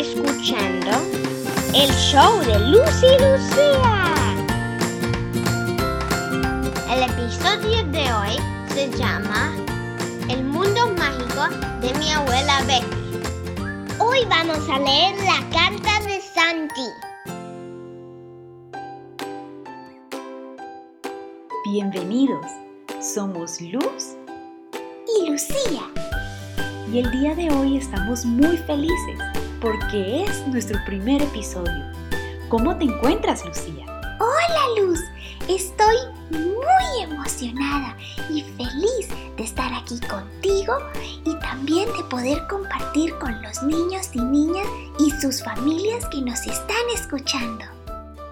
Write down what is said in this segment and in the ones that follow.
escuchando el show de Lucy Lucía. El episodio de hoy se llama El mundo mágico de mi abuela Becky. Hoy vamos a leer la carta de Santi. Bienvenidos, somos Luz Y Lucía. y el día de hoy estamos muy felices porque es nuestro primer episodio. ¿Cómo te encuentras, Lucía? Hola Luz, estoy muy emocionada y feliz de estar aquí contigo y también de poder compartir con los niños y niñas y sus familias que nos están escuchando.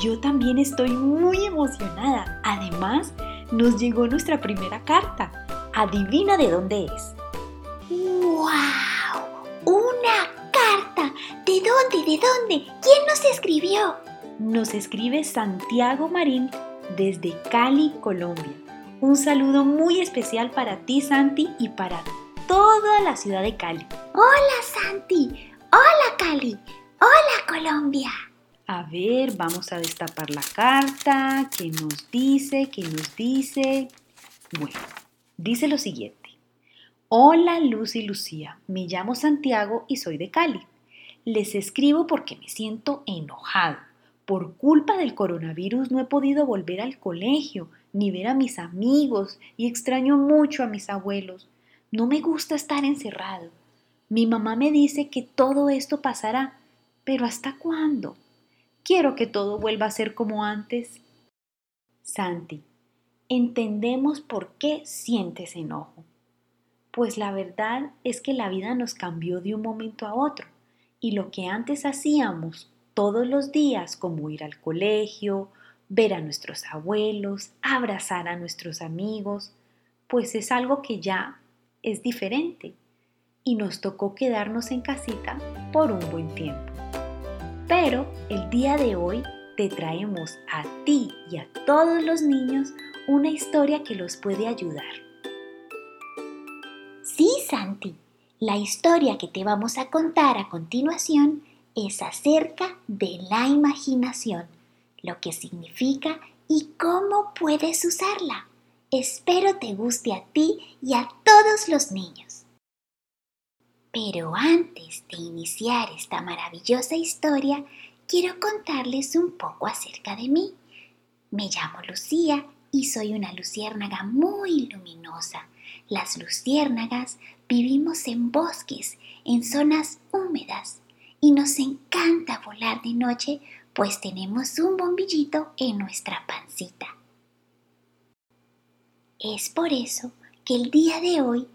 Yo también estoy muy emocionada. Además, nos llegó nuestra primera carta. Adivina de dónde es. ¡Wow! ¡Una carta! ¿De dónde? ¿De dónde? ¿Quién nos escribió? Nos escribe Santiago Marín desde Cali, Colombia. Un saludo muy especial para ti, Santi, y para toda la ciudad de Cali. Hola Santi, hola Cali, hola Colombia. A ver, vamos a destapar la carta. ¿Qué nos dice? ¿Qué nos dice? Bueno, dice lo siguiente. Hola Luz y Lucía, me llamo Santiago y soy de Cali. Les escribo porque me siento enojado. Por culpa del coronavirus no he podido volver al colegio ni ver a mis amigos y extraño mucho a mis abuelos. No me gusta estar encerrado. Mi mamá me dice que todo esto pasará, pero ¿hasta cuándo? Quiero que todo vuelva a ser como antes. Santi, entendemos por qué sientes enojo. Pues la verdad es que la vida nos cambió de un momento a otro y lo que antes hacíamos todos los días, como ir al colegio, ver a nuestros abuelos, abrazar a nuestros amigos, pues es algo que ya es diferente y nos tocó quedarnos en casita por un buen tiempo. Pero el día de hoy te traemos a ti y a todos los niños una historia que los puede ayudar. Sí, Santi, la historia que te vamos a contar a continuación es acerca de la imaginación, lo que significa y cómo puedes usarla. Espero te guste a ti y a todos los niños. Pero antes de iniciar esta maravillosa historia, quiero contarles un poco acerca de mí. Me llamo Lucía y soy una luciérnaga muy luminosa. Las luciérnagas vivimos en bosques, en zonas húmedas, y nos encanta volar de noche, pues tenemos un bombillito en nuestra pancita. Es por eso que el día de hoy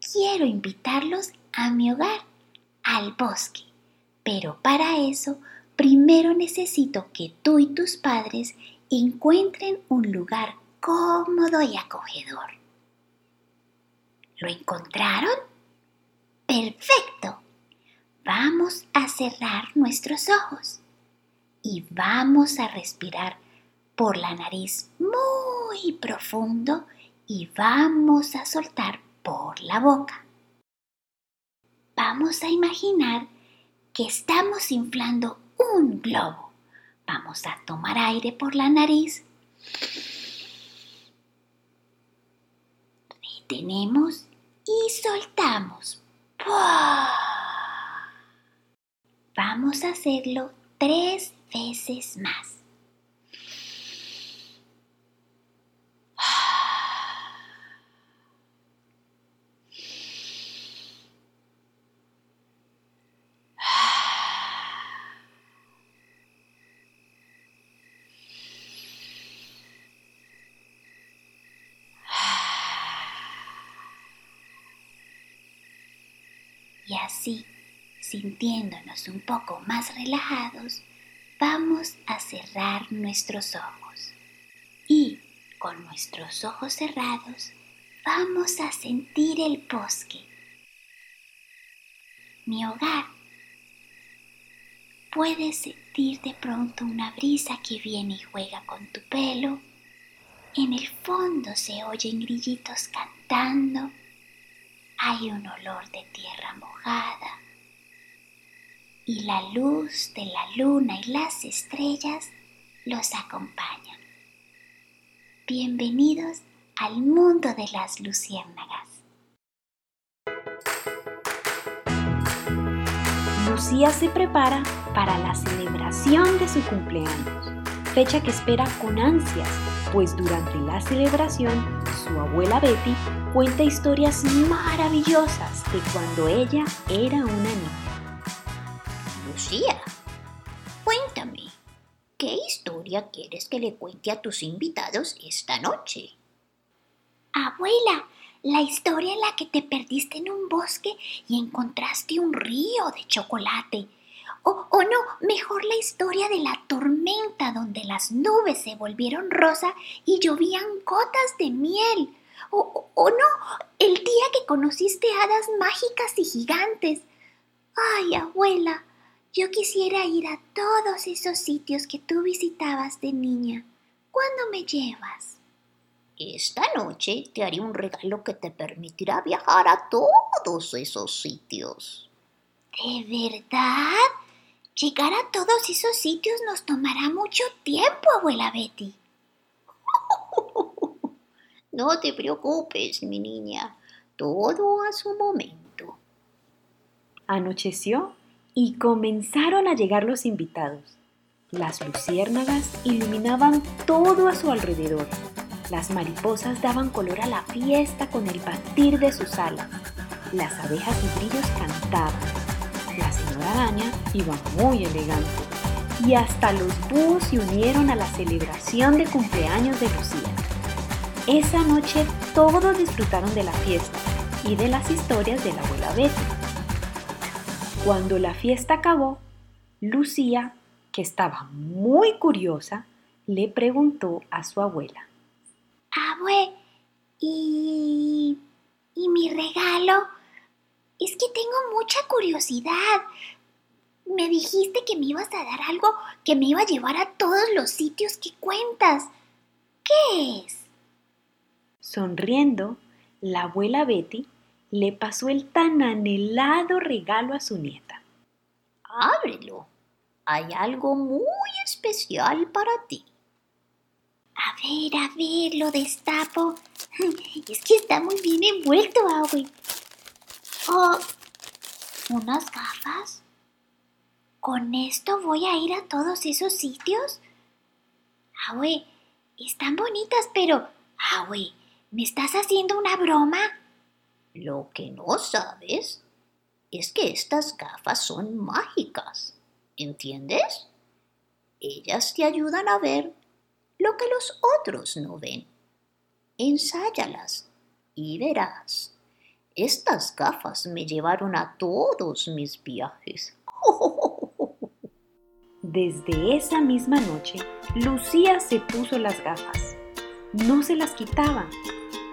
quiero invitarlos a mi hogar, al bosque. Pero para eso, primero necesito que tú y tus padres encuentren un lugar cómodo y acogedor. ¿Lo encontraron? Perfecto. Vamos a cerrar nuestros ojos y vamos a respirar por la nariz muy profundo y vamos a soltar por la boca. Vamos a imaginar que estamos inflando un globo. Vamos a tomar aire por la nariz. Retenemos y soltamos. Vamos a hacerlo tres veces más. Así, sintiéndonos un poco más relajados, vamos a cerrar nuestros ojos. Y con nuestros ojos cerrados, vamos a sentir el bosque. Mi hogar. Puedes sentir de pronto una brisa que viene y juega con tu pelo. En el fondo se oyen grillitos cantando. Hay un olor de tierra mojada. y la luz de la luna y las estrellas los acompañan. Bienvenidos al mundo de las luciérnagas. Lucía se prepara para la celebración de su cumpleaños, fecha que espera con ansias, pues durante la celebración su abuela Betty cuenta historias maravillosas de cuando ella era una niña. Lucía, cuéntame, ¿qué historia quieres que le cuente a tus invitados esta noche? Abuela, la historia en la que te perdiste en un bosque y encontraste un río de chocolate. O, o, no, mejor la historia de la tormenta donde las nubes se volvieron rosa y llovían gotas de miel. O, o no, el día que conociste hadas mágicas y gigantes. Ay, abuela, yo quisiera ir a todos esos sitios que tú visitabas de niña. ¿Cuándo me llevas? Esta noche te haré un regalo que te permitirá viajar a todos esos sitios. ¿De verdad? Llegar a todos esos sitios nos tomará mucho tiempo, abuela Betty. No te preocupes, mi niña. Todo a su momento. Anocheció y comenzaron a llegar los invitados. Las luciérnagas iluminaban todo a su alrededor. Las mariposas daban color a la fiesta con el batir de sus alas. Las abejas y grillos cantaban. La señora araña iba muy elegante. Y hasta los búhos se unieron a la celebración de cumpleaños de Lucía. Esa noche todos disfrutaron de la fiesta y de las historias de la abuela Betty. Cuando la fiesta acabó, Lucía, que estaba muy curiosa, le preguntó a su abuela. Abue, ¿y, ¿y mi regalo? Es que tengo mucha curiosidad. Me dijiste que me ibas a dar algo que me iba a llevar a todos los sitios que cuentas. ¿Qué es? Sonriendo, la abuela Betty le pasó el tan anhelado regalo a su nieta. Ábrelo. Hay algo muy especial para ti. A ver, a ver, lo destapo. Es que está muy bien envuelto, Abue. Oh, ¿unas gafas? ¿Con esto voy a ir a todos esos sitios? Abue, están bonitas, pero... Abue, ¿me estás haciendo una broma? Lo que no sabes es que estas gafas son mágicas. ¿Entiendes? Ellas te ayudan a ver lo que los otros no ven. Ensáyalas y verás. Estas gafas me llevaron a todos mis viajes. Desde esa misma noche, Lucía se puso las gafas. No se las quitaba.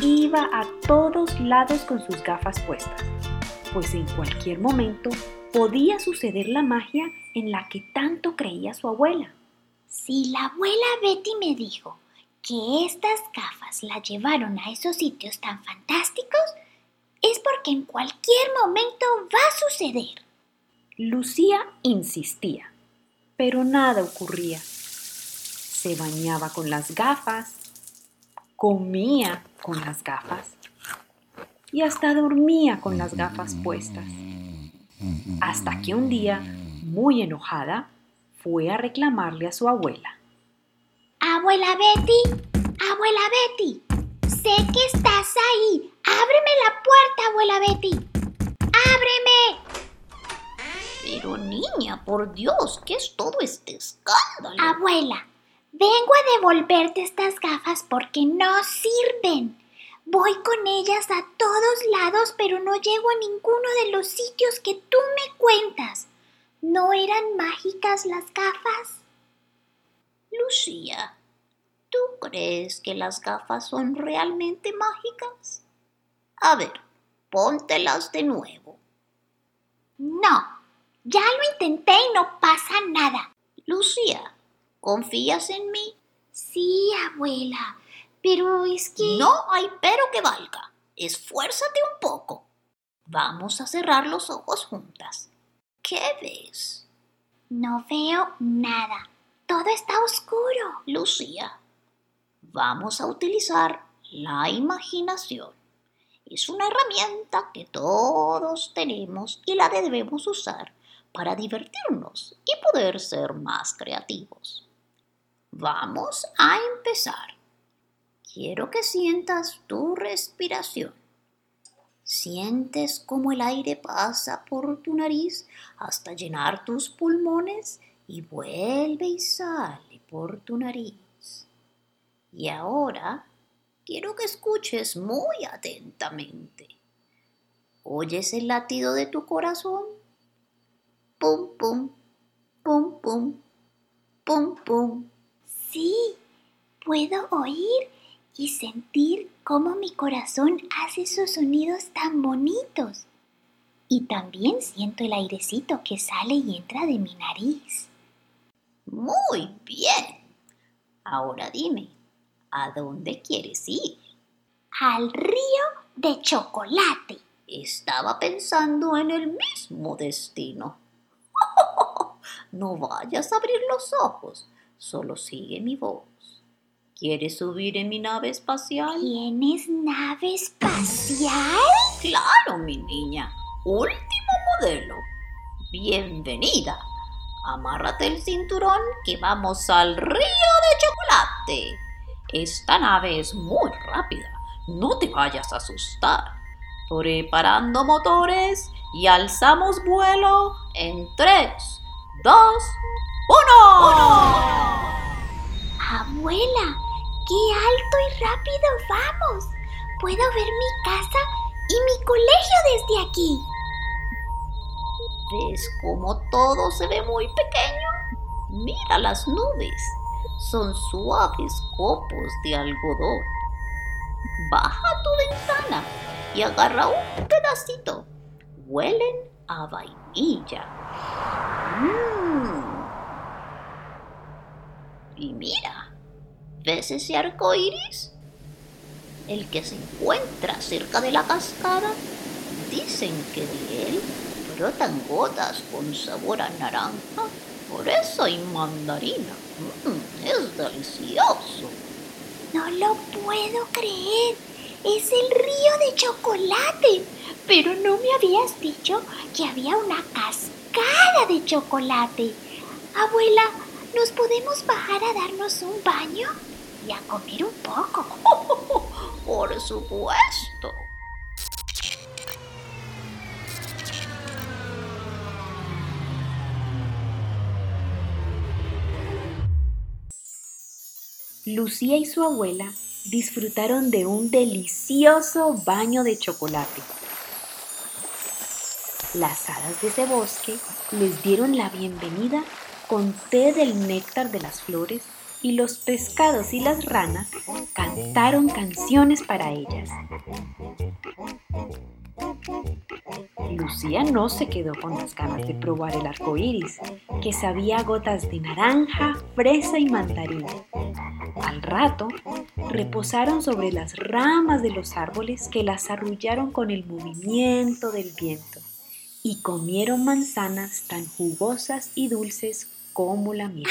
Iba a todos lados con sus gafas puestas, pues en cualquier momento podía suceder la magia en la que tanto creía su abuela. Si la abuela Betty me dijo que estas gafas la llevaron a esos sitios tan fantásticos, es porque en cualquier momento va a suceder. Lucía insistía, pero nada ocurría. Se bañaba con las gafas, comía con las gafas y hasta dormía con las gafas puestas. Hasta que un día, muy enojada, fue a reclamarle a su abuela. Abuela Betty, abuela Betty, sé que estás ahí. Ábreme la puerta, abuela Betty. Ábreme. Pero niña, por Dios, ¿qué es todo este escándalo? Abuela, vengo a devolverte estas gafas porque no sirven. Voy con ellas a todos lados, pero no llego a ninguno de los sitios que tú me cuentas. ¿No eran mágicas las gafas? Lucía, ¿tú crees que las gafas son realmente mágicas? A ver, póntelas de nuevo. No, ya lo intenté y no pasa nada. Lucía, ¿confías en mí? Sí, abuela, pero es que... No hay pero que valga. Esfuérzate un poco. Vamos a cerrar los ojos juntas. ¿Qué ves? No veo nada. Todo está oscuro. Lucía, vamos a utilizar la imaginación. Es una herramienta que todos tenemos y la debemos usar para divertirnos y poder ser más creativos. Vamos a empezar. Quiero que sientas tu respiración. Sientes cómo el aire pasa por tu nariz hasta llenar tus pulmones y vuelve y sale por tu nariz. Y ahora quiero que escuches muy atentamente. ¿Oyes el latido de tu corazón? Pum, pum, pum, pum, pum, pum. Sí, puedo oír y sentir cómo mi corazón hace esos sonidos tan bonitos. Y también siento el airecito que sale y entra de mi nariz. Muy bien. Ahora dime, ¿a dónde quieres ir? Al río de chocolate. Estaba pensando en el mismo destino. No vayas a abrir los ojos, solo sigue mi voz. ¿Quieres subir en mi nave espacial? ¿Tienes nave espacial? Claro, mi niña. Último modelo. Bienvenida. Amárrate el cinturón que vamos al río de chocolate. Esta nave es muy rápida. No te vayas a asustar. Preparando motores y alzamos vuelo en 3, 2, 1. Abuela, qué alto y rápido vamos. Puedo ver mi casa y mi colegio desde aquí. ¿Ves cómo todo se ve muy pequeño? Mira las nubes. Son suaves copos de algodón. Baja tu ventana y agarra un pedacito. Huelen a vainilla. Mm. Y mira, ¿ves ese arco iris? El que se encuentra cerca de la cascada. Dicen que de él brotan gotas con sabor a naranja. Por eso hay mandarina. Mm, es delicioso. No lo puedo creer. Es el río de chocolate. Pero no me habías dicho que había una cascada de chocolate. Abuela, ¿nos podemos bajar a darnos un baño? Y a comer un poco. Por supuesto. Lucía y su abuela disfrutaron de un delicioso baño de chocolate. Las hadas de ese bosque les dieron la bienvenida con té del néctar de las flores y los pescados y las ranas cantaron canciones para ellas. Lucía no se quedó con las ganas de probar el arco iris, que sabía gotas de naranja, fresa y mandarina. Rato, reposaron sobre las ramas de los árboles que las arrullaron con el movimiento del viento y comieron manzanas tan jugosas y dulces como la miel.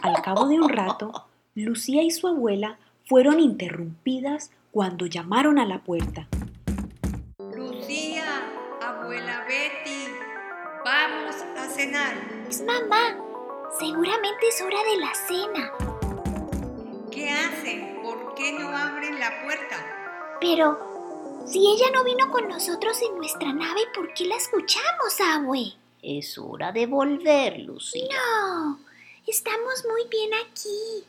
Al cabo de un rato, Lucía y su abuela fueron interrumpidas cuando llamaron a la puerta. Lucía, abuela Betty, vamos a cenar. Es mamá. Seguramente es hora de la cena. ¿Qué hacen? ¿Por qué no abren la puerta? Pero, si ella no vino con nosotros en nuestra nave, ¿por qué la escuchamos, abue? Es hora de volver, Lucía. No, estamos muy bien aquí.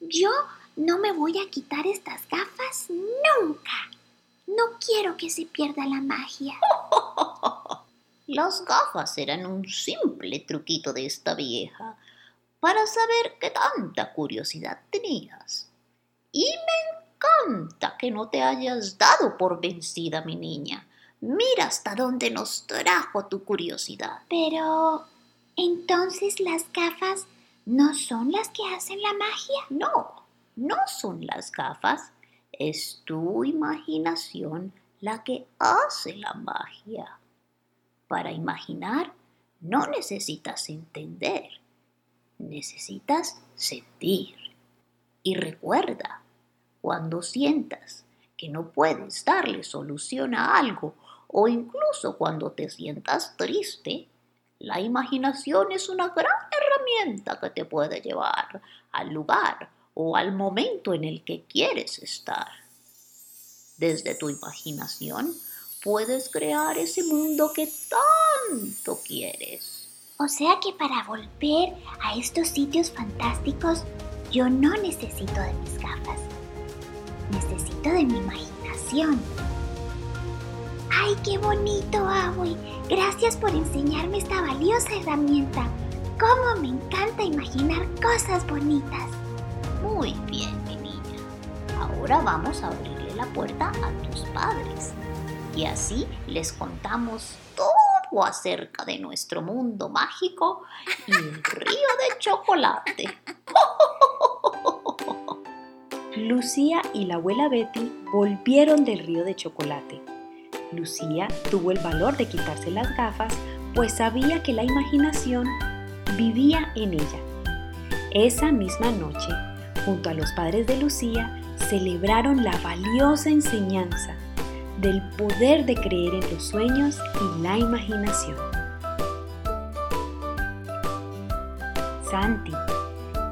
Yo no me voy a quitar estas gafas nunca. No quiero que se pierda la magia. Las gafas eran un simple truquito de esta vieja para saber qué tanta curiosidad tenías. Y me encanta que no te hayas dado por vencida, mi niña. Mira hasta dónde nos trajo tu curiosidad. Pero, entonces las gafas no son las que hacen la magia. No, no son las gafas. Es tu imaginación la que hace la magia. Para imaginar no necesitas entender, necesitas sentir. Y recuerda, cuando sientas que no puedes darle solución a algo o incluso cuando te sientas triste, la imaginación es una gran herramienta que te puede llevar al lugar o al momento en el que quieres estar. Desde tu imaginación puedes crear ese mundo que tanto quieres. O sea que para volver a estos sitios fantásticos, yo no necesito de mis gafas. Necesito de mi imaginación. ¡Ay, qué bonito, Abby! Gracias por enseñarme esta valiosa herramienta. ¡Cómo me encanta imaginar cosas bonitas! Muy bien, mi niña. Ahora vamos a abrirle la puerta a tus padres. Y así les contamos todo acerca de nuestro mundo mágico y el río de chocolate. Lucía y la abuela Betty volvieron del río de chocolate. Lucía tuvo el valor de quitarse las gafas, pues sabía que la imaginación vivía en ella. Esa misma noche, junto a los padres de Lucía, celebraron la valiosa enseñanza del poder de creer en los sueños y la imaginación. Santi,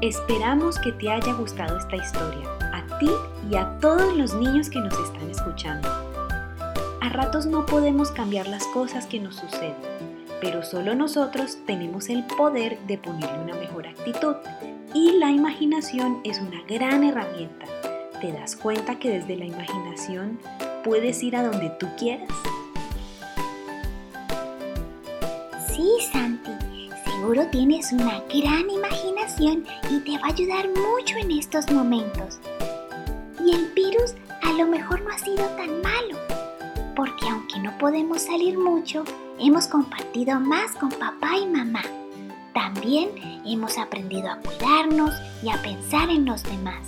esperamos que te haya gustado esta historia, a ti y a todos los niños que nos están escuchando. A ratos no podemos cambiar las cosas que nos suceden, pero solo nosotros tenemos el poder de ponerle una mejor actitud y la imaginación es una gran herramienta. ¿Te das cuenta que desde la imaginación puedes ir a donde tú quieras? Sí, Santi, seguro tienes una gran imaginación y te va a ayudar mucho en estos momentos. Y el virus a lo mejor no ha sido tan malo, porque aunque no podemos salir mucho, hemos compartido más con papá y mamá. También hemos aprendido a cuidarnos y a pensar en los demás.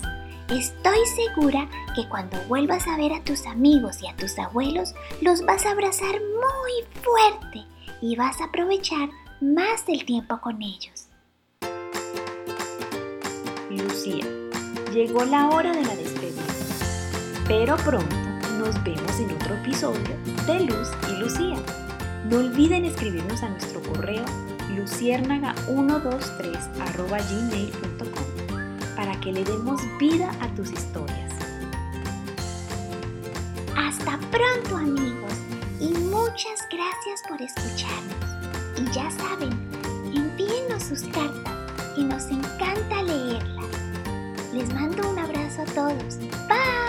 Estoy segura que cuando vuelvas a ver a tus amigos y a tus abuelos, los vas a abrazar muy fuerte y vas a aprovechar más del tiempo con ellos. Lucía, llegó la hora de la despedida, pero pronto nos vemos en otro episodio de Luz y Lucía. No olviden escribirnos a nuestro correo luciérnaga123.gmail.com que le demos vida a tus historias. Hasta pronto amigos y muchas gracias por escucharnos. Y ya saben, envíenos sus cartas, que nos encanta leerlas. Les mando un abrazo a todos. Bye.